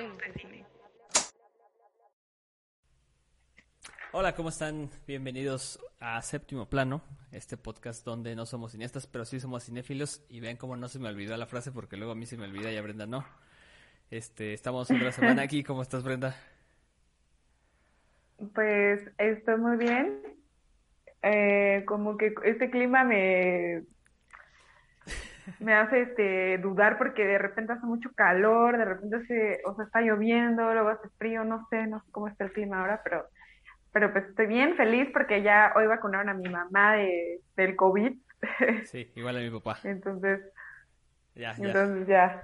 Hablemos de cine. Hola, ¿cómo están? Bienvenidos a Séptimo Plano, este podcast donde no somos cineastas, pero sí somos cinéfilos. Y vean cómo no se me olvidó la frase porque luego a mí se me olvida y a Brenda no. Este, estamos otra semana aquí. ¿Cómo estás, Brenda? Pues estoy muy bien. Eh, como que este clima me me hace este dudar porque de repente hace mucho calor, de repente se, o sea, está lloviendo, luego hace frío, no sé, no sé cómo está el clima ahora, pero pero pues estoy bien feliz porque ya hoy vacunaron a mi mamá de, del COVID. Sí, igual a mi papá. entonces, Ya, ya. entonces ya,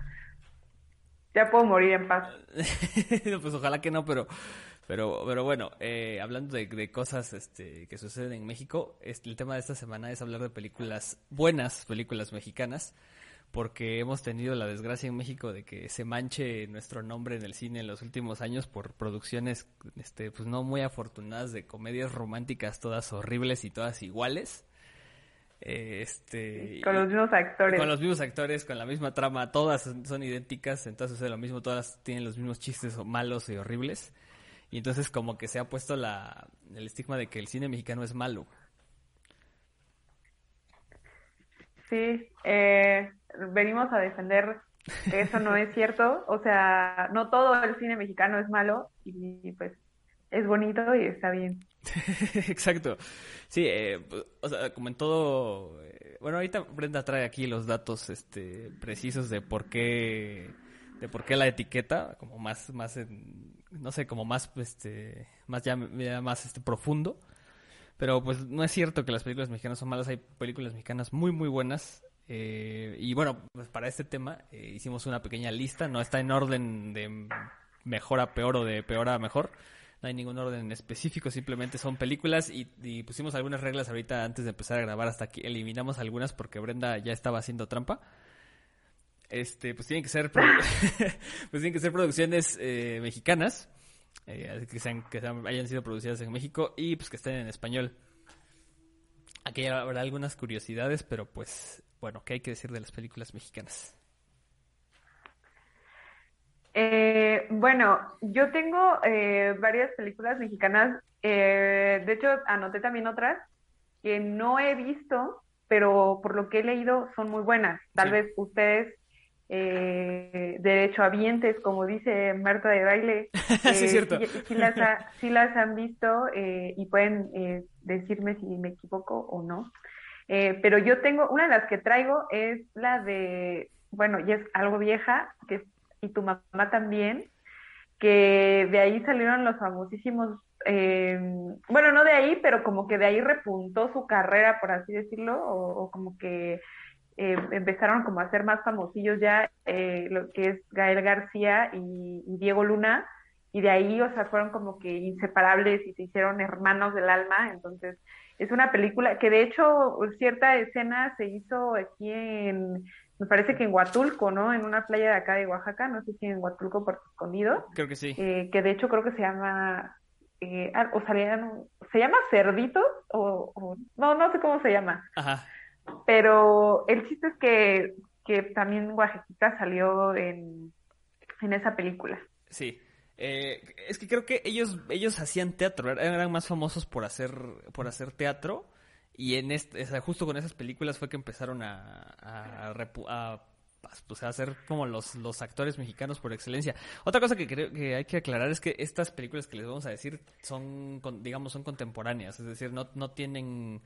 ya puedo morir en paz. pues ojalá que no, pero, pero, pero bueno, eh, hablando de, de cosas este, que suceden en México, este, el tema de esta semana es hablar de películas buenas, películas mexicanas, porque hemos tenido la desgracia en México de que se manche nuestro nombre en el cine en los últimos años por producciones, este, pues no muy afortunadas de comedias románticas, todas horribles y todas iguales. Eh, Este, Con los mismos actores. con los mismos actores, con la misma trama, todas son idénticas, entonces es lo mismo, todas tienen los mismos chistes malos y horribles. Y entonces como que se ha puesto la, el estigma de que el cine mexicano es malo. Sí, eh, venimos a defender que eso no es cierto. O sea, no todo el cine mexicano es malo y pues es bonito y está bien. Exacto. Sí, eh, o sea, como en todo... eh, bueno, ahorita Brenda trae aquí los datos este, precisos de por qué de por qué la etiqueta, como más, más en- no sé, como más, este, más ya, más este profundo. Pero pues no es cierto que las películas mexicanas son malas, hay películas mexicanas muy muy buenas. eh, y bueno, pues para este tema eh, hicimos una pequeña lista, no está en orden de mejor a peor o de peor a mejor. No hay ningún orden específico, simplemente son películas y, y pusimos algunas reglas ahorita antes de empezar a grabar hasta que eliminamos algunas porque Brenda ya estaba haciendo trampa. Este, pues tienen que ser, pues tienen que ser producciones eh, mexicanas, eh, que, sean, que sean- hayan sido producidas en México y pues que estén en español. Aquí habrá algunas curiosidades, pero pues bueno, ¿qué hay que decir de las películas mexicanas? Eh, bueno, yo tengo eh, varias películas mexicanas. eh, de hecho, anoté también otras que no he visto, pero por lo que he leído son muy buenas. Tal Sí. vez ustedes, eh, derechohabientes, como dice Marta de Baile, Sí, es eh, cierto. sí- las, ha- sí las han visto eh, y pueden eh, decirme si me equivoco o no. Eh, pero yo tengo, una de las que traigo es la de, bueno, y es algo vieja, que es y tu mamá también, que de ahí salieron los famosísimos, eh, bueno, no de ahí, pero como que de ahí repuntó su carrera, por así decirlo, o, o como que eh, empezaron como a ser más famosillos ya, eh, lo que es Gael García y, y Diego Luna, y de ahí, o sea, fueron como que inseparables y se hicieron hermanos del alma, entonces es una película que de hecho cierta escena se hizo aquí en, me parece que en Huatulco, ¿no? En una playa de acá de Oaxaca, no sé si en Huatulco, Puerto Escondido, Creo que sí. eh, que de hecho creo que se llama, eh, ah, o salían- se llama Cerdito, o, o- no, no sé cómo se llama, Ajá. Pero el chiste es que, que también Oaxaquita salió en, en esa película. Sí. Eh, es que creo que ellos ellos hacían teatro, er- eran más famosos por hacer por hacer teatro y en este, o sea, justo con esas películas fue que empezaron a a, a, pues, a ser como los los actores mexicanos por excelencia. Otra cosa que creo que hay que aclarar es que estas películas que les vamos a decir son digamos son contemporáneas, es decir, no no tienen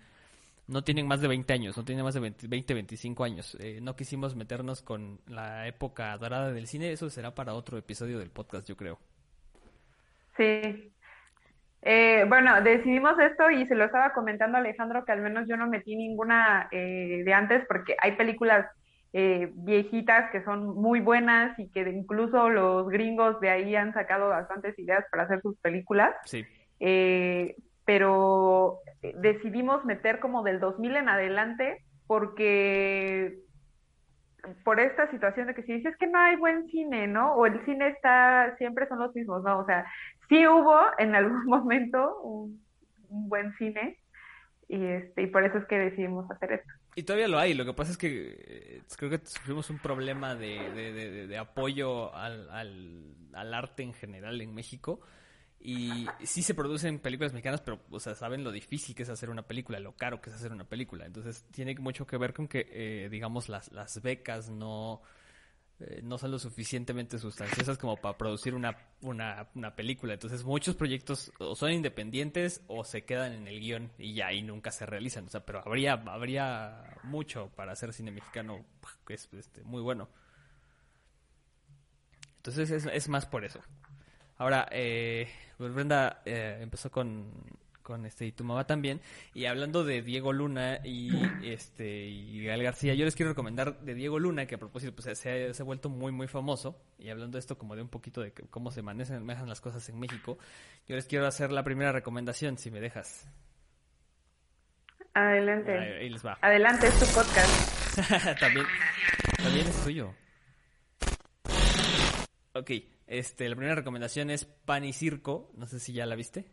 no tienen más de 20 años, no tienen más de 20, 20 25 años. Eh, no quisimos meternos con la época dorada del cine, eso será para otro episodio del podcast, yo creo. Sí. Eh, bueno, decidimos esto y se lo estaba comentando a Alejandro que al menos yo no metí ninguna eh, de antes porque hay películas viejitas que son muy buenas y que incluso los gringos de ahí han sacado bastantes ideas para hacer sus películas. Sí. Eh, pero eh, decidimos meter como del 2000 en adelante porque por esta situación de que si dices que no hay buen cine, ¿no? O el cine está, siempre son los mismos, ¿no? O sea, sí hubo en algún momento un, buen cine, y, este, y por eso es que decidimos hacer esto. Y todavía lo hay, lo que pasa es que eh, creo que sufrimos un problema de, de, de, apoyo al, al, al, arte en general en México. Y sí se producen películas mexicanas, pero, o sea, saben lo difícil que es hacer una película, lo caro que es hacer una película. Entonces, tiene mucho que ver con que, eh, digamos, las, las becas no, eh, no son lo suficientemente sustanciosas como para producir una, una, una, película. Entonces muchos proyectos o son independientes o se quedan en el guion y ya y nunca se realizan. O sea, pero habría, habría mucho para hacer cine mexicano que es este, muy bueno. Entonces es, es más por eso. Ahora, eh, pues Brenda eh, empezó con con este y tu mamá también. Y hablando de Diego Luna y este y Gael García, yo les quiero recomendar de Diego Luna, que a propósito pues, se, ha, vuelto muy muy famoso. Y hablando de esto como de un poquito de cómo se manejan, las cosas en México, yo les quiero hacer la primera recomendación, si me dejas. Adelante. Ahí, les va. Adelante, es tu podcast. también, también es tuyo. Ok, este, la primera recomendación es Pan y Circo. No sé si ya la viste.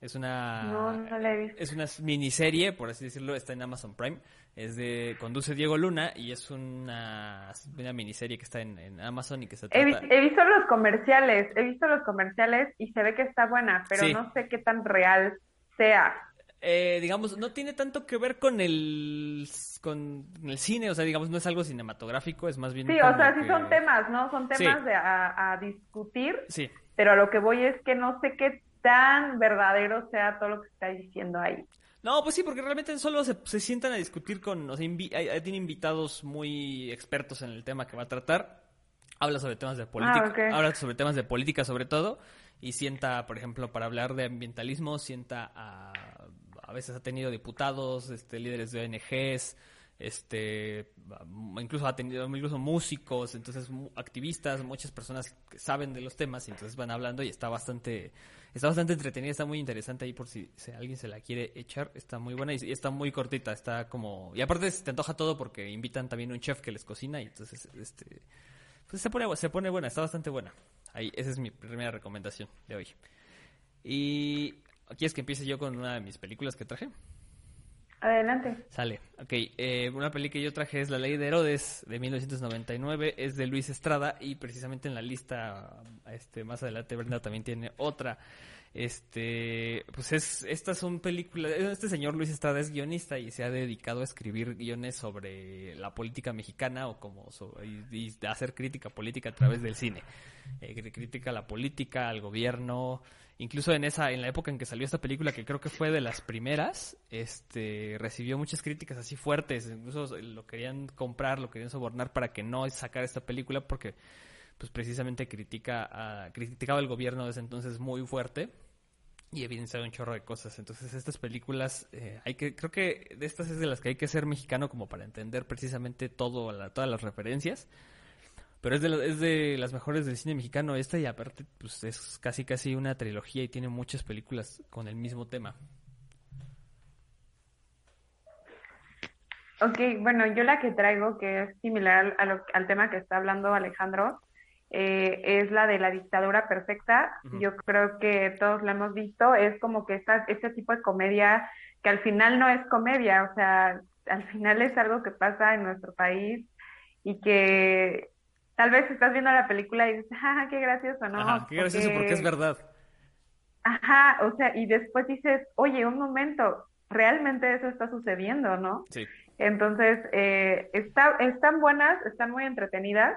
Es una. No, no la he visto. Es una miniserie, por así decirlo, está en Amazon Prime. Es de. Conduce Diego Luna y es una, una miniserie que está en, Amazon y que se trata... he, visto los comerciales, he visto los comerciales y se ve que está buena, pero no sé qué tan real sea. Eh, digamos, no tiene tanto que ver con el con el cine, o sea, digamos, no es algo cinematográfico, es más bien... Sí, o sea, sí son temas, ¿no? Son temas de, a, a discutir, sí. pero a lo que voy es que no sé qué tan verdadero sea todo lo que está diciendo ahí. No, pues sí, porque realmente solo se, se sientan a discutir con, o sea, tiene invitados muy expertos en el tema que va a tratar. Habla sobre temas de política, ah, habla sobre temas de política sobre todo, y sienta, por ejemplo, para hablar de ambientalismo, sienta a, a veces ha tenido diputados, este, líderes de ONGs, este incluso ha tenido incluso músicos entonces activistas muchas personas que saben de los temas y entonces van hablando y está bastante está bastante entretenida está muy interesante ahí por si, alguien se la quiere echar está muy buena y, está muy cortita está como y aparte se te antoja todo porque invitan también un chef que les cocina y entonces este pues se pone se pone buena está bastante buena. Ahí esa es mi primera recomendación de hoy. Y aquí es que empiece yo con una de mis películas que traje Adelante. Sale. Ok, eh, una peli que yo traje es La Ley de Herodes de 1999, es de Luis Estrada y precisamente en la lista, este, más adelante Brenda también tiene otra. Este, pues es, estas son películas, este señor Luis Estrada es guionista y se ha dedicado a escribir guiones sobre la política mexicana o como y, hacer crítica política a través del cine. Eh, crítica a la política, al gobierno, incluso en esa en la época en que salió esta película que creo que fue de las primeras este recibió muchas críticas así fuertes incluso lo querían comprar lo querían sobornar para que no sacara esta película porque pues precisamente critica a, criticaba el gobierno desde entonces muy fuerte y evidenciaba un chorro de cosas. Entonces estas películas eh, hay que creo que de estas es de las que hay que ser mexicano como para entender precisamente todo todas las referencias pero es de, es de las mejores del cine mexicano esta y aparte pues es casi casi una trilogía y tiene muchas películas con el mismo tema. Ok, bueno, yo la que traigo, que es similar al, al tema que está hablando Alejandro, eh, es la de la dictadura perfecta. Yo creo que todos la hemos visto. Es como que esta, este tipo de comedia que al final no es comedia, o sea, al final es algo que pasa en nuestro país y que tal vez estás viendo la película y dices, ah, qué gracioso, ¿no? Ajá, qué gracioso porque... es verdad. Ajá, o sea, y después dices, oye, un momento, realmente eso está sucediendo, ¿no? Sí. Entonces, eh, está, están buenas, están muy entretenidas.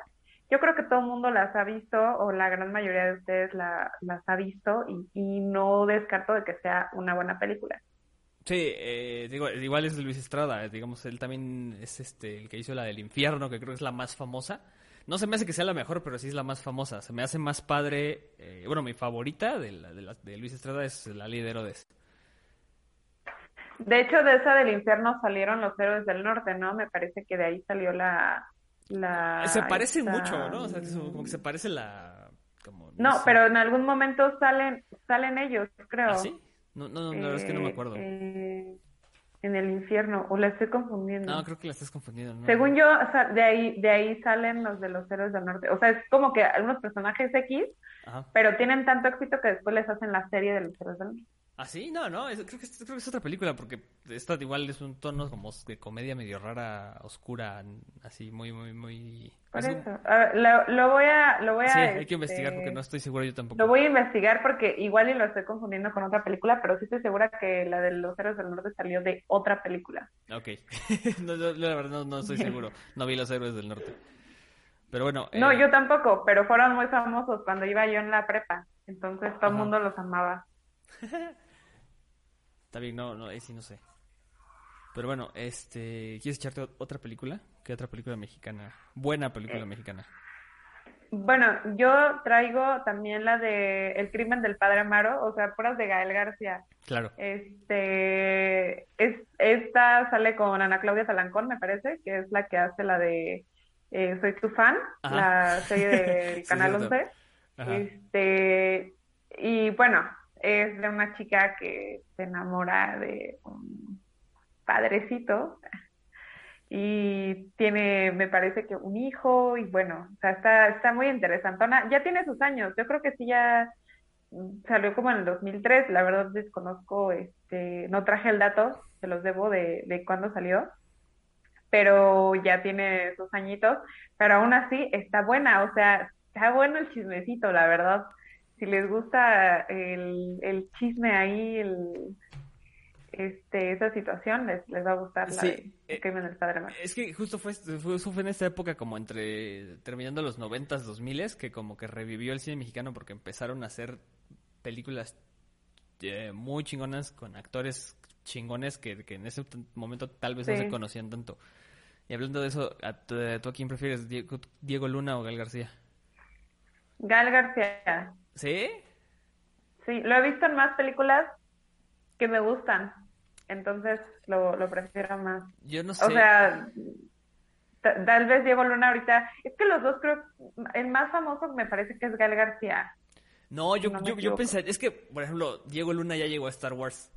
Yo creo que todo el mundo las ha visto, o la gran mayoría de ustedes la, las ha visto, y, y no descarto de que sea una buena película. Sí, eh, digo, igual es Luis Estrada, digamos, él también es este el que hizo la del infierno, que creo que es la más famosa. No se me hace que sea la mejor, pero sí es la más famosa. Se me hace más padre. Eh, bueno, mi favorita de, la, de, de, Luis Estrada es La Ley de Herodes. De hecho, de esa del infierno salieron los héroes del norte, ¿no? Me parece que de ahí salió la. la se parece mucho, ¿no? O sea, como que se parece la. no, pero en algún momento salen salen ellos, creo. ¿Ah, sí? No, no, no, es que no me acuerdo. Eh, en el infierno, o la estoy confundiendo. No, creo que la estás confundiendo. Según yo, o sea, de ahí, de ahí salen los de los héroes del norte. O sea, es como que algunos personajes X, pero tienen tanto éxito que después les hacen la serie de los héroes del norte. ¿Ah, sí? No, no, creo, que, creo que es otra película porque esta igual es un tono como de comedia medio rara, oscura, así muy, muy, muy... Por eso, lo, voy a... Lo voy a sí, hay que investigar porque este, no estoy seguro yo tampoco. Lo voy a investigar porque igual y lo estoy confundiendo con otra película, pero sí estoy segura que la de Los Héroes del Norte salió de otra película. Ok, no, la verdad no, no estoy seguro, no vi Los Héroes del Norte. Pero bueno... No, eh, yo tampoco, pero fueron muy famosos cuando iba yo en la prepa, entonces todo el mundo los amaba. Está bien, no, no, sí no sé. Pero bueno, este, ¿quieres echarte otra película? ¿Qué otra película mexicana? Buena película eh, mexicana. Bueno, yo traigo también la de El crimen del padre Amaro, o sea, puras de Gael García. Claro. Este, es, esta sale con Ana Claudia Talancón, me parece, que es la que hace la de eh, Soy tu fan, la serie del Canal 11. Este, y bueno, es de una chica que se enamora de un padrecito y tiene, me parece que un hijo y bueno, o sea, está, está muy interesantona. Ya tiene sus años, yo creo que sí ya salió como en el 2003, la verdad desconozco, este, no traje el dato, se los debo de, de cuándo salió, pero ya tiene sus añitos, pero aún así está buena, o sea, está bueno el chismecito, la verdad si les gusta el, el chisme ahí, el, este, esa situación, les, les va a gustar la de eh, crimen del padre Es que justo fue, fue, fue, en esta época como entre, terminando los noventas, dos miles, que como que revivió el cine mexicano porque empezaron a hacer películas eh, muy chingonas con actores chingones que, que en ese momento tal vez no se conocían tanto. Y hablando de eso, ¿tú, a quién prefieres, Diego, Diego Luna o Gal García? Gal García. ¿Sí? Sí, lo he visto en más películas que me gustan. Entonces lo, lo prefiero más. Yo no sé. O sea, tal vez Diego Luna ahorita. Es que los dos creo. El más famoso me parece que es Gal García. No, yo, yo, yo, pensé. Es que, por ejemplo, Diego Luna ya llegó a Star Wars.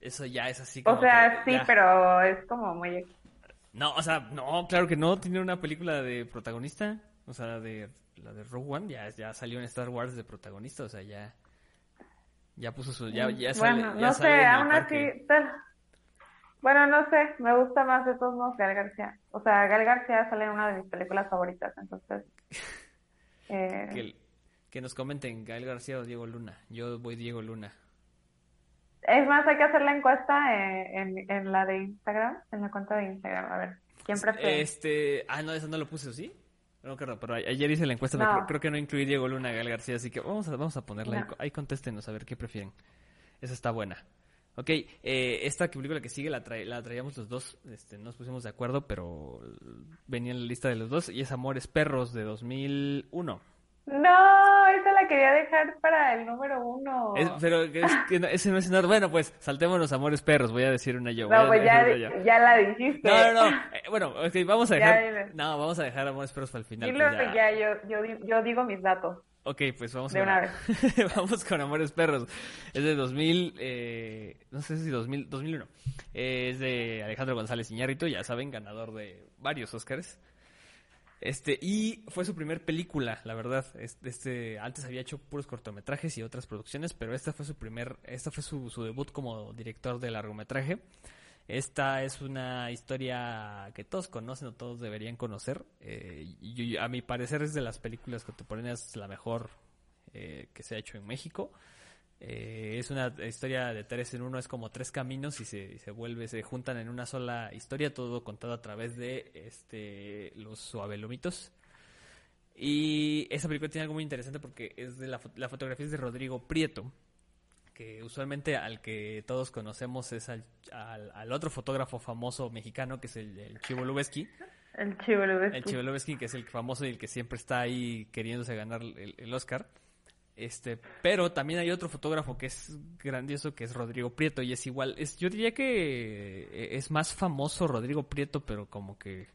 Eso ya es así como. O sea, sí, pero es como muy. No, o sea, no, claro que no. Tiene una película de protagonista. O sea, de la de Rogue One ya, ya salió en Star Wars de protagonista, o sea, ya ya puso su ya, ya sale, bueno, no sé, aún así bueno, no sé, me gusta más de todos modos Gal García. O sea, Gal García sale en una de mis películas favoritas, entonces eh... que, que nos comenten Gal García o Diego Luna. Yo voy Diego Luna. Es más, hay que hacer la encuesta eh, en, en, la de Instagram, en la cuenta de Instagram. A ver, ¿quién prefiere? Este, ah, no, eso no lo puse, ¿sí? No, claro, pero ayer hice la encuesta, pero creo, que no incluí Diego Luna Gal García, así que vamos a, vamos a ponerla ahí, contéstenos a ver qué prefieren. Esa está buena. Ok, eh, esta película que sigue la, la traíamos los dos, este, nos pusimos de acuerdo, pero venía en la lista de los dos, y es Amores Perros de 2001. No, esa la quería dejar para el número uno. pero ese no es. Bueno, pues saltémonos amores perros, voy a decir una yo. No, pues ya, ya, la dijiste. No, no, no. Eh, bueno, vamos a dejar. no, vamos a dejar amores perros para el final. Pues ya. yo, yo, yo, digo mis datos. Ok, pues vamos de una vez. vamos con Amores Perros. Es de 2000, eh, no sé si 2000, 2001. es de Alejandro González Iñárritu, ya saben, ganador de varios Oscars. Este, y fue su primer película, la verdad. Este, antes había hecho puros cortometrajes y otras producciones, pero esta fue su primer, esta fue su, debut como director de largometraje. Esta es una historia que todos conocen o todos deberían conocer. Eh, y a mi parecer es de las películas contemporáneas la mejor eh, que se ha hecho en México. Eh, es una historia de tres en uno, es como tres caminos y se, se, vuelve, se juntan en una sola historia, todo contado a través de este los suavelomitos. Y esa película tiene algo muy interesante porque es de la, fotografía es de Rodrigo Prieto, que usualmente al que todos conocemos es al, al, otro fotógrafo famoso mexicano que es el, Chivo Lubeski. El Chivo Lubeski. El Chivo Lubeski, que es el famoso y el que siempre está ahí queriéndose ganar el, el Oscar. Este, pero también hay otro fotógrafo que es grandioso, que es Rodrigo Prieto, y es igual, es, yo diría que eh, es más famoso Rodrigo Prieto, pero como que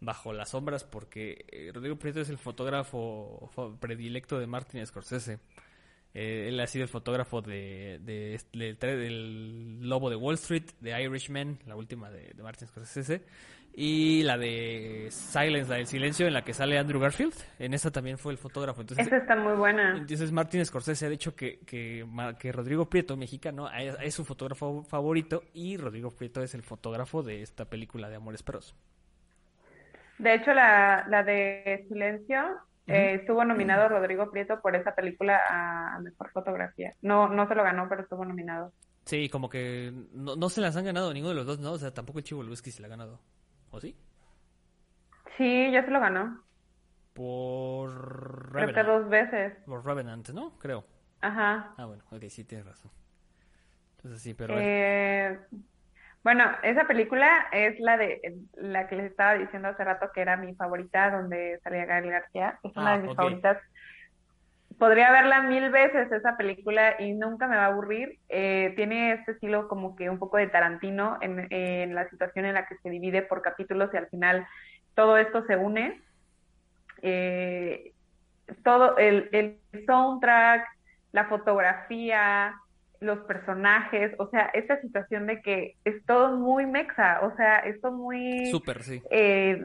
bajo las sombras, porque eh, Rodrigo Prieto es el fotógrafo predilecto de Martin Scorsese. Eh, él ha sido el fotógrafo de, Lobo de Wall Street, de Irishman, la última de, de Martin Scorsese, y la de Silence, la del silencio, en la que sale Andrew Garfield. En esa también fue el fotógrafo. Entonces, esa está muy buena. Entonces Martin Scorsese ha dicho que, que, que Rodrigo Prieto, mexicano, es su fotógrafo favorito y Rodrigo Prieto es el fotógrafo de esta película de Amores Perros. De hecho, la, la de Silencio eh, estuvo nominado Rodrigo Prieto por esa película a Mejor Fotografía. No, no se lo ganó, pero estuvo nominado. Sí, como que no, no se las han ganado ninguno de los dos, ¿no? O sea, tampoco el Chivo Luisky se la ha ganado. ¿O sí? Sí, ya se lo ganó. Por Revenant. Creo que dos veces. Por Revenant, ¿no? Creo. Ajá. Ah, bueno, ok, sí, tienes razón. Entonces sí, pero... Eh, bueno, esa película es la de la que les estaba diciendo hace rato que era mi favorita, donde salía Gael García. Es una Ah, de mis favoritas. Podría verla mil veces esa película y nunca me va a aburrir. Eh, tiene este estilo como que un poco de Tarantino en, en la situación en la que se divide por capítulos y al final todo esto se une. Eh, todo el, el soundtrack, la fotografía, los personajes, o sea, esta situación de que es todo muy mexa, o sea, esto muy... Súper, sí. eh,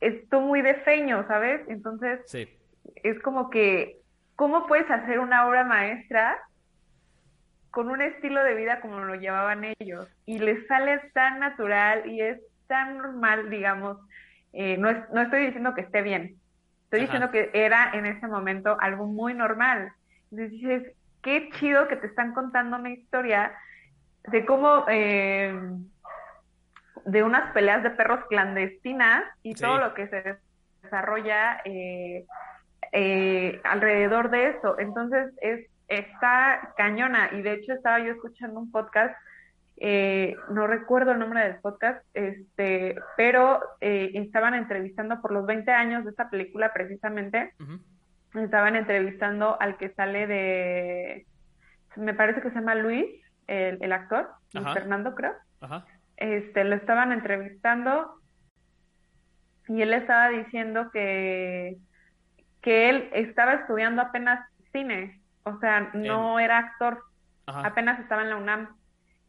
esto muy de feño, ¿sabes? Entonces, Sí. es como que, ¿cómo puedes hacer una obra maestra con un estilo de vida como lo llevaban ellos? Y les sale tan natural y es tan normal, digamos. Eh, no, es- no estoy diciendo que esté bien, estoy Ajá. diciendo que era en ese momento algo muy normal. Entonces dices, qué chido que te están contando una historia de cómo... eh, de unas peleas de perros clandestinas y Sí. todo lo que se desarrolla eh, eh, alrededor de eso. Entonces es está cañona y de hecho estaba yo escuchando un podcast, eh, no recuerdo el nombre del podcast, este, pero eh, estaban entrevistando por los 20 años de esta película precisamente, estaban entrevistando al que sale de, me parece que se llama Luis, el, el actor, Luis. Fernando creo Ajá. este, lo estaban entrevistando y él estaba diciendo que, que él estaba estudiando apenas cine, o sea, no era actor, Ajá. apenas estaba en la UNAM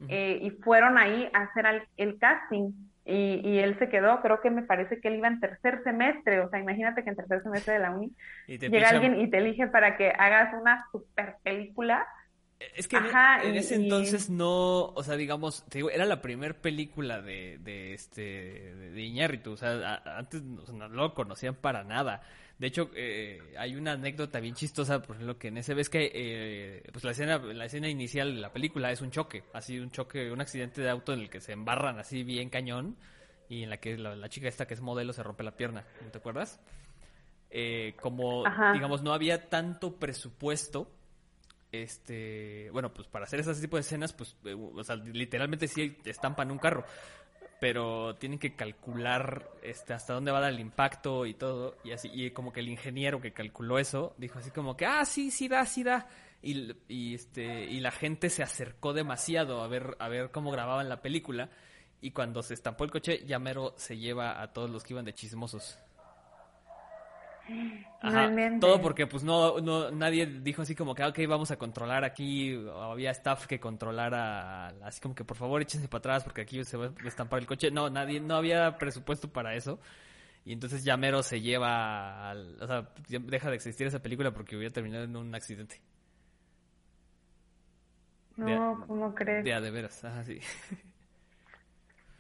eh, y fueron ahí a hacer el casting y, y él se quedó, creo que me parece que él iba en tercer semestre, o sea, imagínate que en tercer semestre de la uni llega alguien y te elige para que hagas una super película. Es que en- Ajá, en, y- ese y- entonces no, o sea, digamos, te digo, era la primera película de, de este de, Iñárritu, o sea, a- antes o sea, no lo conocían para nada. De hecho, eh, hay una anécdota bien chistosa, por ejemplo, que en ese ves que eh, pues la escena la escena inicial de la película es un choque, así un choque, un accidente de auto en el que se embarran así bien cañón y en la que la, la chica esta que es modelo se rompe la pierna, ¿no te acuerdas? Eh, como Ajá. digamos no había tanto presupuesto este, bueno, pues para hacer ese tipo de escenas, pues, eh, o sea, literalmente sí estampan un carro, pero tienen que calcular este, hasta dónde va a dar el impacto y todo, y así, y como que el ingeniero que calculó eso, dijo así como que, ah, sí, sí da, sí da, y, y este, y la gente se acercó demasiado a ver, a ver cómo grababan la película, y cuando se estampó el coche, ya mero se lleva a todos los que iban de chismosos. Ajá, todo porque pues no, no, nadie dijo así como que, "Ah, ok, vamos a controlar aquí, había staff que controlara, así como que por favor échense para atrás porque aquí se va a estampar el coche. No, nadie, no había presupuesto para eso. Y entonces ya mero se lleva, al- o sea, ya deja de existir esa película porque hubiera terminado en un accidente. No, ¿cómo crees? De a de veras, ajá, sí.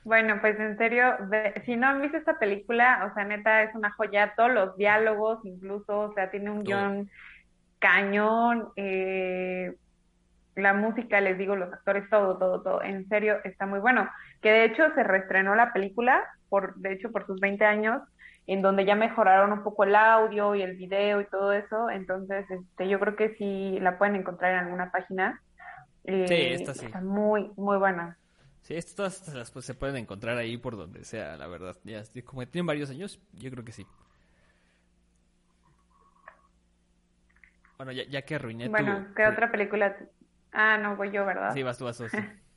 Bueno, pues en serio, si no han visto esta película, o sea, neta es una joya, todos los diálogos incluso, o sea, tiene un guion cañón, eh, la música, les digo, los actores, todo, todo, todo, en serio está muy bueno. Que de hecho se reestrenó la película, por, de hecho por sus 20 años, en donde ya mejoraron un poco el audio y el video y todo eso, entonces este, yo creo que sí la pueden encontrar en alguna página. Eh, Sí, esta sí. Está muy, muy buena. Sí, estas todas las pues, se pueden encontrar ahí por donde sea, la verdad. Ya, como tienen varios años, yo creo que sí. Bueno, ya, ya que arruiné tu... Bueno, ¿qué tu- otra película? Ah, no, voy yo, ¿verdad? Sí, vas tú, vas tú, sí.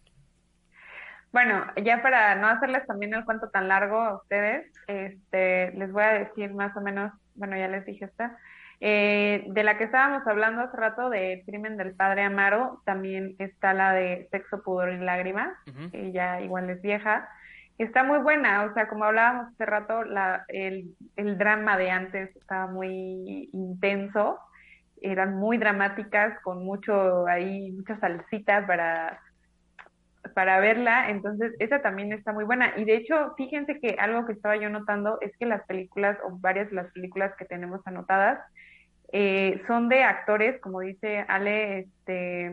Bueno, ya para no hacerles también el cuento tan largo a ustedes, este, les voy a decir más o menos, bueno, ya les dije esta, Eh, de la que estábamos hablando hace rato, de Crimen del Padre Amaro, también está la de Sexo, Pudor y Lágrimas, que ya igual es vieja. Está muy buena, o sea, como hablábamos hace rato, la, el, el drama de antes estaba muy intenso, eran muy dramáticas, con mucho ahí, muchas salsitas para para verla, entonces esa también está muy buena. Y de hecho, fíjense que algo que estaba yo notando es que las películas, o varias de las películas que tenemos anotadas, eh, son de actores, como dice Ale, este,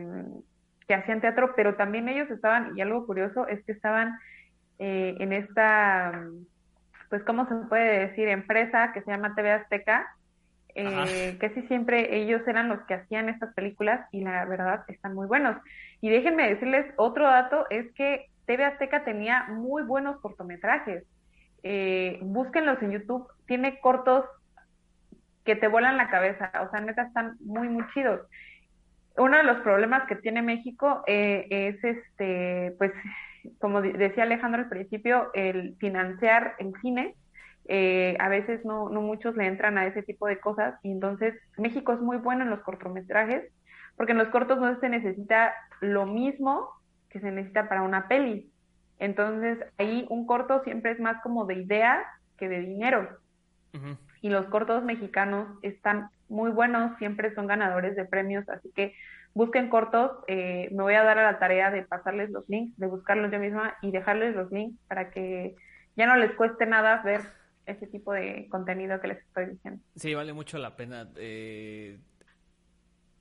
que hacían teatro, pero también ellos estaban, y algo curioso es que estaban eh, en esta, pues, ¿cómo se puede decir? Empresa que se llama TV Azteca, eh, casi siempre ellos eran los que hacían estas películas y la verdad están muy buenos. Y déjenme decirles otro dato, es que TV Azteca tenía muy buenos cortometrajes. Eh, búsquenlos en YouTube, tiene cortos que te vuelan la cabeza, o sea, neta están muy, muy chidos. Uno de los problemas que tiene México eh, es, este, pues, como decía Alejandro al principio, el financiar el cine eh, a veces no, no muchos le entran a ese tipo de cosas y entonces México es muy bueno en los cortometrajes porque en los cortos no se necesita lo mismo que se necesita para una peli. Entonces ahí un corto siempre es más como de idea que de dinero. Y los cortos mexicanos están muy buenos, siempre son ganadores de premios, así que busquen cortos. Eh, me voy a dar a la tarea de pasarles los links, de buscarlos yo misma y dejarles los links para que ya no les cueste nada ver ese tipo de contenido que les estoy diciendo. Sí, vale mucho la pena. Eh,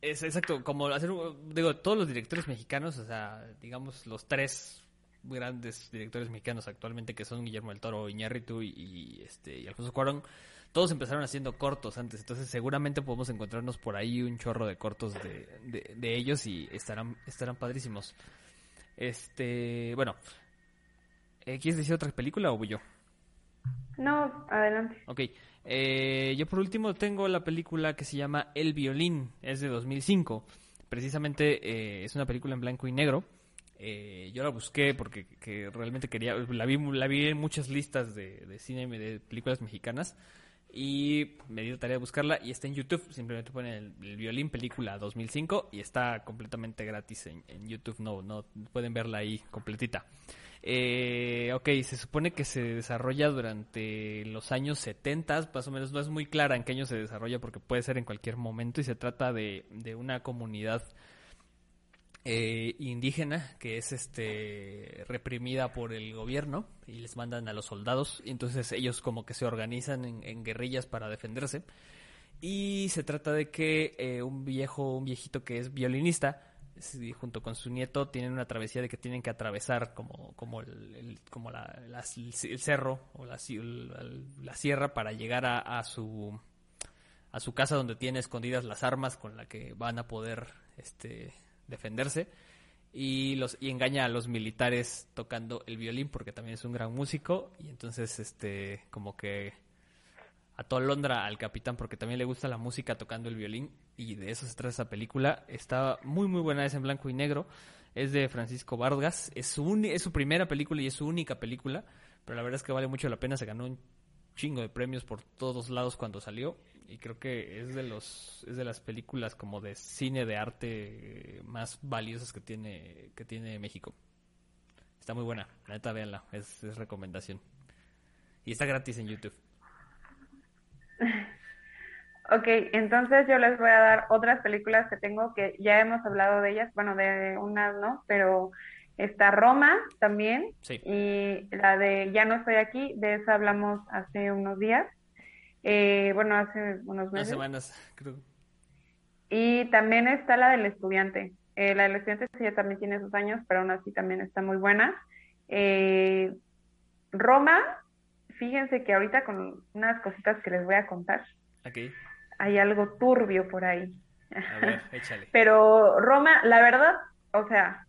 es exacto, como hacer, digo, todos los directores mexicanos, o sea, digamos los tres grandes directores mexicanos actualmente que son Guillermo del Toro, Iñárritu y, y, este y Alfonso Cuarón, todos empezaron haciendo cortos antes, entonces seguramente podemos encontrarnos por ahí un chorro de cortos de, de, ellos y estarán estarán padrísimos. Este, bueno, eh, ¿quieres decir otra película o voy yo? No, adelante. Ok. Eh, yo por último tengo la película que se llama El Violín, es de 2005. Precisamente eh, es una película en blanco y negro. Eh, yo la busqué porque realmente quería, la vi, la vi en muchas listas de, de cine de películas mexicanas y me di la tarea de buscarla y está en YouTube. Simplemente ponen el, violín película 2005 y está completamente gratis en, en, YouTube. No, no pueden verla ahí completita. Eh, ok, se supone que se desarrolla durante los años 70, más o menos no es muy clara en qué año se desarrolla porque puede ser en cualquier momento y se trata de, de una comunidad eh, indígena que es este reprimida por el gobierno y les mandan a los soldados y entonces ellos como que se organizan en, guerrillas para defenderse. Y se trata de que eh, un viejo un viejito que es violinista junto con su nieto tienen una travesía de que tienen que atravesar como, como, el, como la, el cerro o la, la, sierra para llegar a, a, su a su casa donde tiene escondidas las armas con las que van a poder este defenderse y los y engaña a los militares tocando el violín porque también es un gran músico y entonces este como que Londra al capitán porque también le gusta la música tocando el violín y de eso se trata esa película. Está muy muy buena, es en blanco y negro. Es de Francisco Vargas. Es su, es su primera película y es su única película, pero la verdad es que vale mucho la pena. Se ganó un chingo de premios por todos lados cuando salió y creo que es de los es de las películas como de cine de arte más valiosas que tiene que tiene México. Está muy buena, la neta véanla, es, es recomendación. Y está gratis en YouTube. Ok, entonces yo les voy a dar otras películas que tengo que ya hemos hablado de ellas, bueno, de unas no, pero está Roma también y la de Ya no estoy aquí, de esa hablamos hace unos días, eh, bueno, hace unos meses. semanas, creo. Y también está la del estudiante. Eh, la del estudiante sí, ya también tiene sus años, pero aún así también está muy buena. Eh, Roma fíjense que ahorita con unas cositas que les voy a contar. Hay algo turbio por ahí. A ver, échale. Pero Roma, la verdad, o sea,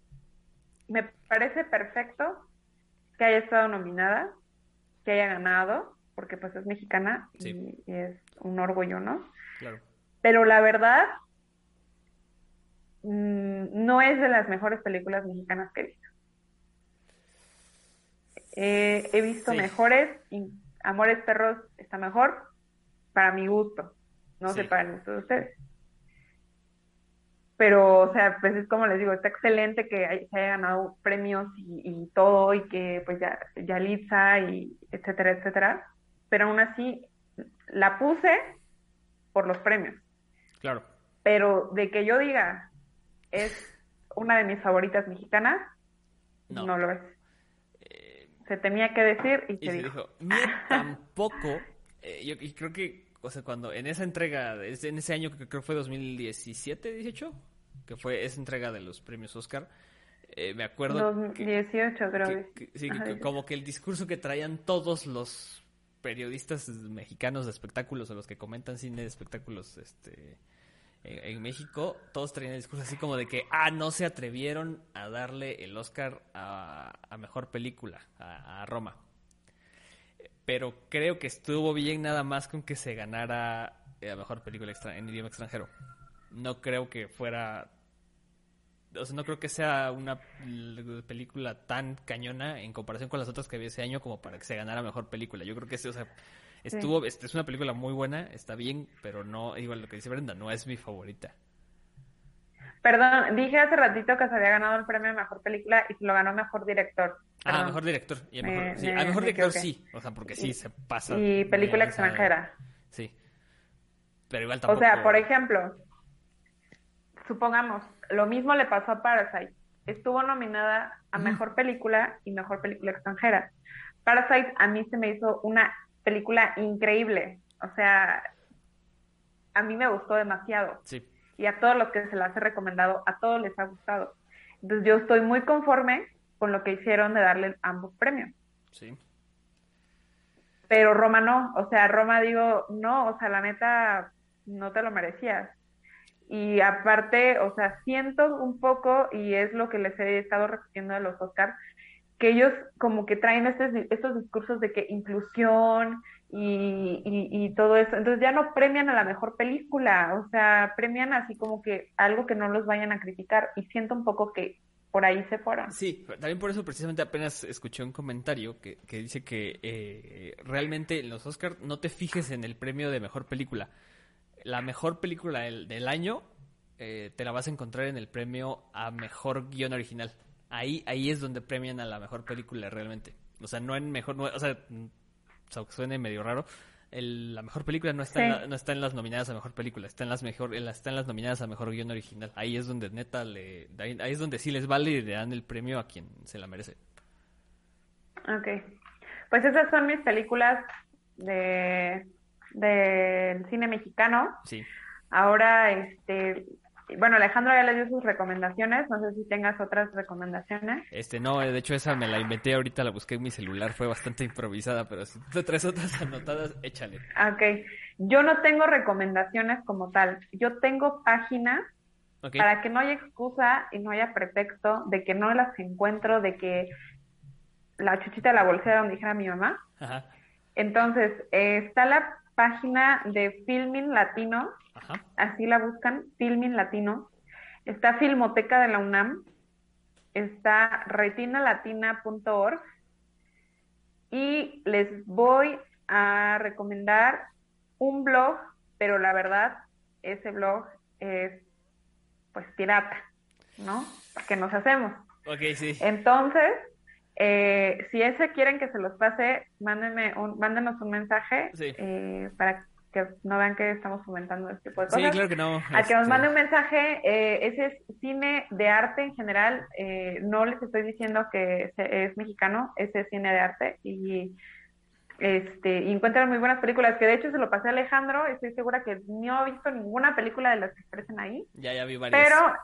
me parece perfecto que haya estado nominada, que haya ganado, porque pues es mexicana y, es un orgullo, ¿no? Claro. Pero la verdad, mm, no es de las mejores películas mexicanas que he visto. Eh, he visto mejores, Amores Perros está mejor, para mi gusto. no se pagan esto de ustedes. Pero, o sea, pues es como les digo, está excelente que se haya ganado premios y, todo, y que pues ya, ya Litza y etcétera, etcétera. Pero aún así, la puse por los premios. Claro. Pero de que yo diga, es una de mis favoritas mexicanas, no, lo es. Eh, se tenía que decir y, se, dijo. tampoco, eh, yo creo que o sea, cuando en esa entrega, en ese año que creo fue 2017, 18, que fue esa entrega de los premios Oscar, eh, me acuerdo... 2018 creo. Que, sí, como que el discurso que traían todos los periodistas mexicanos de espectáculos o los que comentan cine de espectáculos este en, México, todos traían el discurso así como de que, ah, no se atrevieron a darle el Oscar a, Mejor Película, a Roma pero creo que estuvo bien nada más con que se ganara la mejor película en idioma extranjero. No creo que fuera. O sea, no creo que sea una película tan cañona en comparación con las otras que había ese año como para que se ganara mejor película. Yo creo que sí, o sea, estuvo, es una película muy buena, está bien, pero no, igual lo que dice Brenda, no es mi favorita. Perdón, dije hace ratito que se había ganado el premio a mejor película y se lo ganó mejor director. Ah, mejor director. Y a mejor, sí, a mejor director sí, o sea, porque sí se pasa. Y película extranjera. Sí. Pero igual tampoco. O sea, por ejemplo, supongamos, lo mismo le pasó a Parasite. Estuvo nominada a mejor película y mejor película extranjera. Parasite a mí se me hizo una película increíble. O sea, a mí me gustó demasiado. Sí y a todos los que se las he recomendado, a todos les ha gustado. Entonces yo estoy muy conforme con lo que hicieron de darle ambos premios. Sí. Pero Roma no, o sea, Roma digo, no, o sea, la neta, no te lo merecías. Y aparte, o sea, siento un poco, y es lo que les he estado repitiendo a los Oscars, que ellos como que traen estos, estos discursos de que inclusión y, y, todo eso. Entonces ya no premian a la mejor película, o sea, premian así como que algo que no los vayan a criticar. Y siento un poco que por ahí se fueron. Sí, también por eso precisamente apenas escuché un comentario que, que dice que eh, realmente en los Oscars no te fijes en el premio de mejor película. La mejor película del, año eh, te la vas a encontrar en el premio a mejor guion original. Ahí, ahí es donde premian a la mejor película realmente. O sea, no en mejor, o sea, aunque suene medio raro, la mejor película no está, en no está en las nominadas a mejor película, está en las mejor, está en las nominadas a mejor guion original. Ahí es donde neta le, ahí, es donde sí les vale y le dan el premio a quien se la merece. Ok, pues esas son mis películas de del cine mexicano. Sí. Ahora, este, bueno, Alejandro ya le dio sus recomendaciones, no sé si tengas otras recomendaciones. Este, no, de hecho esa me la inventé ahorita, la busqué en mi celular, fue bastante improvisada, pero si tú traes otras anotadas, échale. Ok, yo no tengo recomendaciones como tal, yo tengo páginas para que no haya excusa y no haya pretexto de que no las encuentro, de que la chuchita de la bolsera donde dijera mi mamá. Ajá. Entonces, eh, está la página de Filming Latino, así la buscan, Filming Latino. Está Filmoteca de la UNAM, está retinalatina.org y les voy a recomendar un blog, pero la verdad, ese blog es pues pirata, ¿no? ¿Qué nos hacemos? Ok, sí. Entonces, eh, si ese quieren que se los pase, mándenme un, mándenos un mensaje eh, para que no vean que estamos comentando este tipo de cosas. Sí, claro que no. A que nos este mande un mensaje, eh, ese es cine de arte en general, eh, no les estoy diciendo que es mexicano, ese es cine de arte y este y encuentran muy buenas películas, que de hecho se lo pasé a Alejandro, estoy segura que no ha visto ninguna película de las que aparecen ahí. Ya, ya vi varias. Pero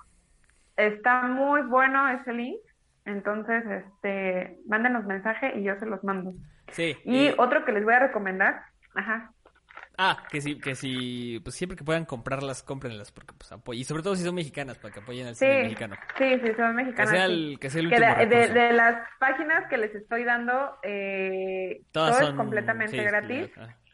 está muy bueno ese link, entonces este mándenos mensaje y yo se los mando. Sí. Y, otro que les voy a recomendar, ajá. Ah, que sí, que si, pues siempre que puedan comprarlas, cómprenlas, porque pues apoyen, y sobre todo si son mexicanas, para que apoyen al cine mexicano. Sí, sí, son mexicanas. Que sea el, que sea el último de, las páginas que les estoy dando, eh, todo es completamente gratis.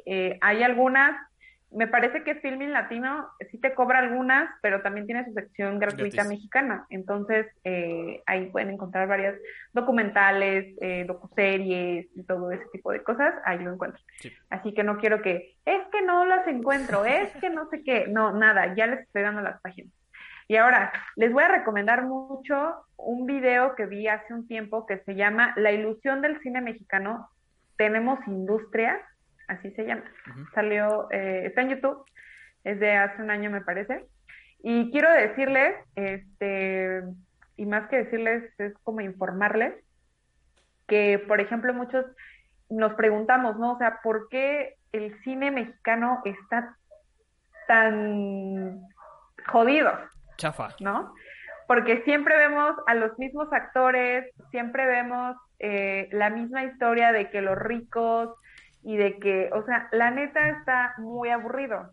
Eh, hay algunas me parece que Filming Latino sí te cobra algunas, pero también tiene su sección gratuita mexicana. Entonces, eh, ahí pueden encontrar varias documentales, eh, docuseries y todo ese tipo de cosas. Ahí lo encuentro. Así que no quiero que, es que no las encuentro, es que no sé qué. No, nada, ya les estoy dando las páginas. Y ahora, les voy a recomendar mucho un video que vi hace un tiempo que se llama La ilusión del cine mexicano. Tenemos industria así se llama. Salió, eh, está en YouTube, es de hace un año me parece. Y quiero decirles, este, y más que decirles, es como informarles, que por ejemplo muchos nos preguntamos, ¿no? O sea, ¿por qué el cine mexicano está tan jodido? Chafa. ¿No? Porque siempre vemos a los mismos actores, siempre vemos eh, la misma historia de que los ricos y de que, o sea, la neta está muy aburrido.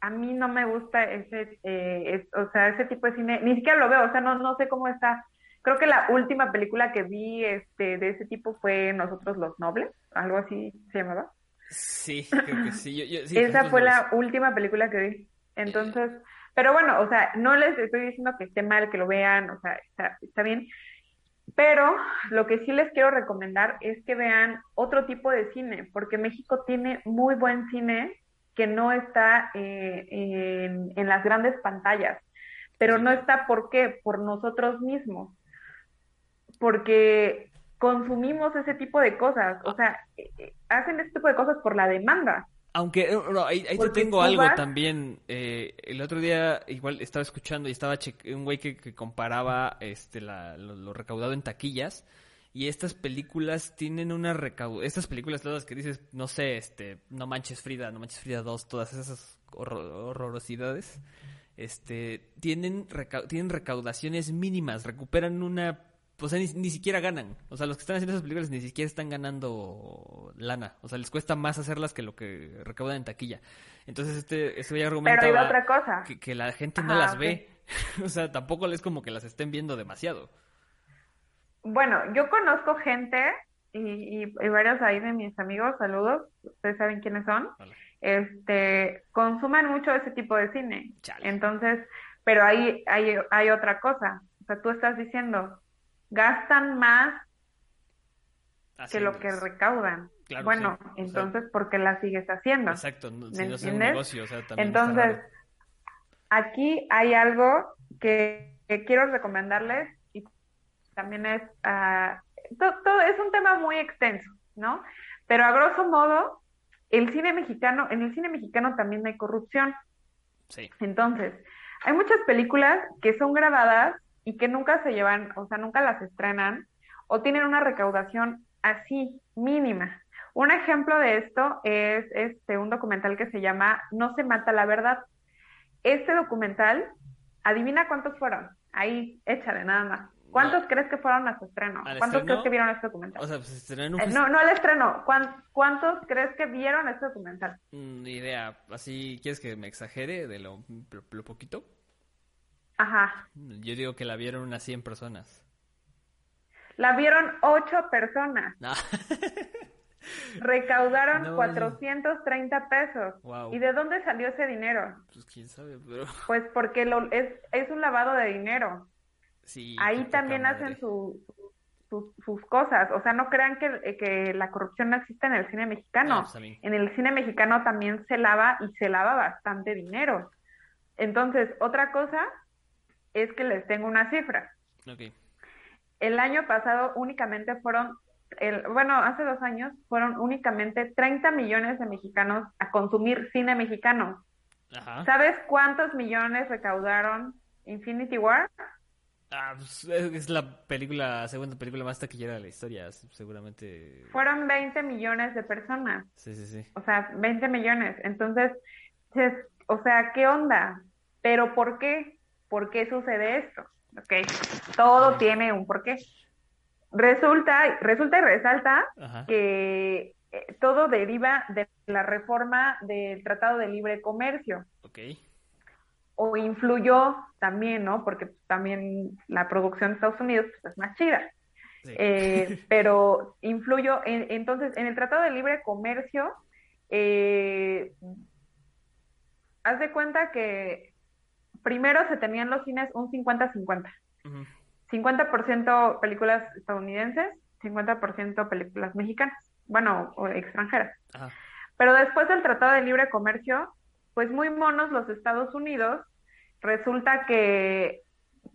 A mí no me gusta ese, eh, o sea, ese tipo de cine, ni siquiera lo veo, o sea, no, no sé cómo está. Creo que la última película que vi este, de ese tipo fue Nosotros los Nobles, algo así se llamaba. Sí, creo que sí. Esa fue la última película que vi. Entonces, pero bueno, o sea, no les estoy diciendo que esté mal, que lo vean, o sea, está, está bien, pero lo que sí les quiero recomendar es que vean otro tipo de cine, porque México tiene muy buen cine que no está eh, en, las grandes pantallas. Pero no está, ¿por qué? Por nosotros mismos. Porque consumimos ese tipo de cosas. O sea, eh, eh, hacen ese tipo de cosas por la demanda. Aunque, eh, ahí, te tengo algo también. Eh, el otro día igual estaba escuchando y estaba un güey que, comparaba este lo, recaudado en taquillas. Y estas películas tienen una recaudación. Estas películas todas que dices, no sé, este, No Manches Frida, No Manches Frida 2, todas esas horrorosidades. Este, tienen, tienen recaudaciones mínimas, recuperan una o sea, ni, siquiera ganan. O sea, los que están haciendo esas películas ni siquiera están ganando lana. O sea, les cuesta más hacerlas que lo que recaudan en taquilla. Entonces, este, este argumentaba Pero hay otra cosa. Que, la gente no las ve. o sea, tampoco es como que las estén viendo demasiado. Bueno, yo conozco gente y, varios ahí de mis amigos, saludos, ustedes saben quiénes son, este, consuman mucho ese tipo de cine. Entonces, pero ahí hay, hay otra cosa. O sea, tú estás diciendo, gastan más que lo que recaudan. bueno, entonces, ¿por qué la sigues haciendo? Exacto, si no es un negocio, o sea, también Entonces, aquí hay algo que, quiero recomendarles y también es, uh, todo, es un tema muy extenso, ¿no? Pero a grosso modo, el cine mexicano, en el cine mexicano también hay corrupción. Sí. Entonces, hay muchas películas que son grabadas y que nunca se llevan, o sea, nunca las estrenan o tienen una recaudación así mínima. Un ejemplo de esto es este un documental que se llama No se mata la verdad. Este documental, adivina cuántos fueron. Ahí, échale nada más. ¿Cuántos crees que fueron a su estreno? ¿Cuántos crees que vieron este documental? O sea, pues. Eh, no, no al estreno. ¿Cuántos crees que vieron este documental? Ni idea. Así, ¿quieres que me exagere de lo, lo poquito? Ajá. Yo digo que la vieron unas 100 personas. La vieron 8 personas. Recaudaron 430 pesos. ¿Y de dónde salió ese dinero? Pues quién sabe, pero... Pues porque lo, es, es un lavado de dinero. Sí, Ahí también hacen su, sus cosas. O sea, no crean que, que, la corrupción no existe en el cine mexicano. Pues, en el cine mexicano también se lava y se lava bastante dinero. Entonces, otra cosa es que les tengo una cifra. El año pasado únicamente fueron, el, bueno, hace dos años fueron únicamente 30 millones de mexicanos a consumir cine mexicano. ¿Sabes cuántos millones recaudaron Infinity War? Ah, pues, es la película, segunda película más taquillera de la historia, seguramente. Fueron 20 millones de personas. Sí, sí, sí. O sea, 20 millones. Entonces, o sea, ¿qué onda? ¿Pero por qué? ¿Por qué sucede esto? ¿Ok? Todo tiene un porqué. Resulta, resulta y resalta que eh, todo deriva de la reforma del Tratado de Libre Comercio. Ok. O influyó también, ¿no? Porque también la producción de Estados Unidos pues, es más chida. Eh, pero influyó, entonces, en el Tratado de Libre Comercio, eh, haz de cuenta que primero se tenían los cines un 50-50. 50% películas estadounidenses, 50% películas mexicanas, bueno, o extranjeras. Pero después del Tratado de Libre Comercio, pues muy monos los Estados Unidos, resulta que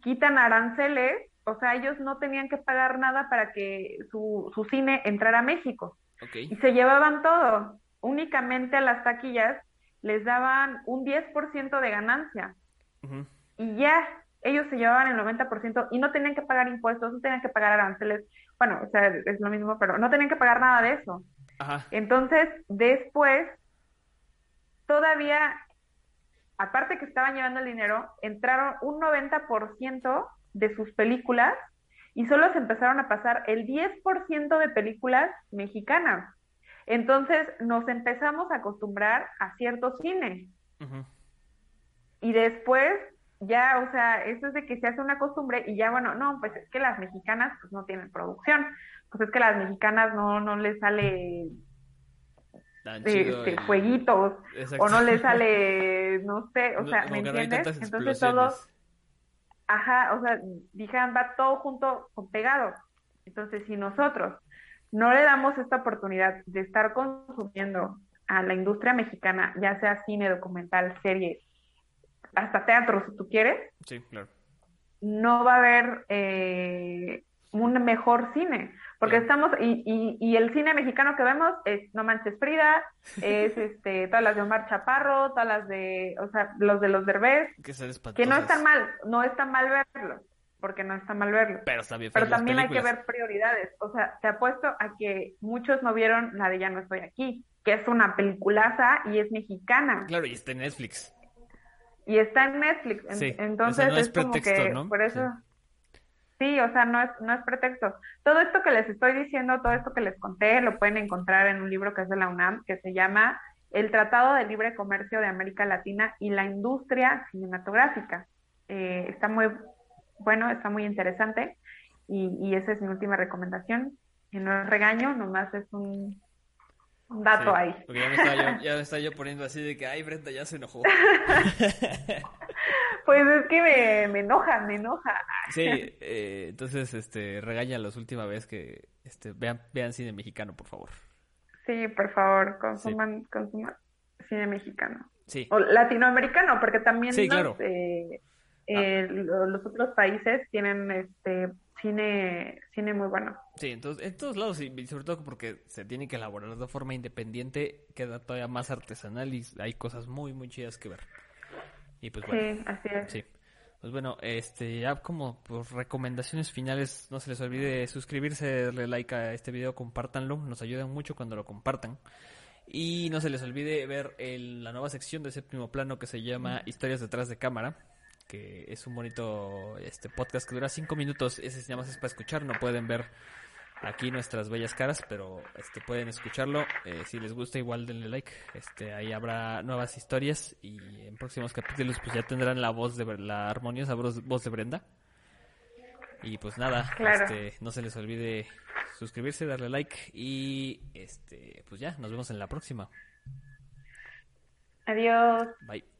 quitan aranceles, o sea, ellos no tenían que pagar nada para que su, su cine entrara a México. Y se llevaban todo. Únicamente a las taquillas les daban un 10% de ganancia. Y ya, ellos se llevaban el 90% y no tenían que pagar impuestos, no tenían que pagar aranceles. Bueno, o sea, es lo mismo, pero no tenían que pagar nada de eso. Entonces, después, todavía, aparte que estaban llevando el dinero, entraron un 90% de sus películas y solo se empezaron a pasar el 10% de películas mexicanas. Entonces nos empezamos a acostumbrar a cierto cine. Y después ya, o sea, eso es de que se hace una costumbre y ya, bueno, no, pues es que las mexicanas pues no tienen producción. Pues es que las mexicanas no, no les sale este, jueguitos o no les sale, no sé, o sea, ¿me entiendes? Entonces todos ajá, o sea, dijeron, va todo junto, pegado. Entonces, si nosotros no le damos esta oportunidad de estar consumiendo a la industria mexicana, ya sea cine, documental, serie, hasta teatro, si tú quieres, sí, claro. no va a haber eh, un mejor cine. Porque estamos, y, y, y, el cine mexicano que vemos es No Manches Frida, es este, todas las de Omar Chaparro, todas las de, o sea, los de los Derbez, que, que no están mal, no está mal verlo, porque no está mal verlo. Pero, está bien Pero también hay que ver prioridades. O sea, te apuesto a que muchos no vieron la de Ya no estoy aquí, que es una peliculaza y es mexicana. Claro, y está en Netflix. Y está en Netflix. Sí, Entonces no es, como que, ¿no? por eso... Sí, o sea, no es, no es pretexto. Todo esto que les estoy diciendo, todo esto que les conté, lo pueden encontrar en un libro que es de la UNAM, que se llama El Tratado de Libre Comercio de América Latina y la Industria Cinematográfica. Eh, está muy bueno, está muy interesante y, y esa es mi última recomendación. Que no es regaño, nomás es un, dato ahí. Porque ya me, estaba yo, ya me estaba yo poniendo así de que, ay, Brenda ya se enojó. Pues es que me, me enoja, me enoja. Sí, eh, entonces, este, regaña la última vez que, este, vean, vean cine mexicano, por favor. Sí, por favor, consuman, consuman cine mexicano. Sí. O latinoamericano, porque también sí, los, claro. eh, eh, ah. los otros países tienen este cine cine muy bueno. Sí, entonces en todos lados y sobre todo porque se tiene que elaborar de forma independiente, queda todavía más artesanal y hay cosas muy muy chidas que ver. Y pues bueno. Sí, así es. Sí. Pues bueno, este, ya como por recomendaciones finales, no se les olvide suscribirse, darle like a este video, compártanlo, nos ayudan mucho cuando lo compartan. Y no se les olvide ver el, la nueva sección de séptimo plano que se llama Historias detrás de cámara, que es un bonito este podcast que dura cinco minutos, ese se llama es para escuchar, no pueden ver aquí nuestras bellas caras, pero este pueden escucharlo. Eh, si les gusta, igual denle like. Este ahí habrá nuevas historias y en próximos capítulos pues ya tendrán la voz de la armoniosa voz de Brenda. Y pues nada, este, no se les olvide suscribirse, darle like y este pues ya, nos vemos en la próxima. Adiós. Bye.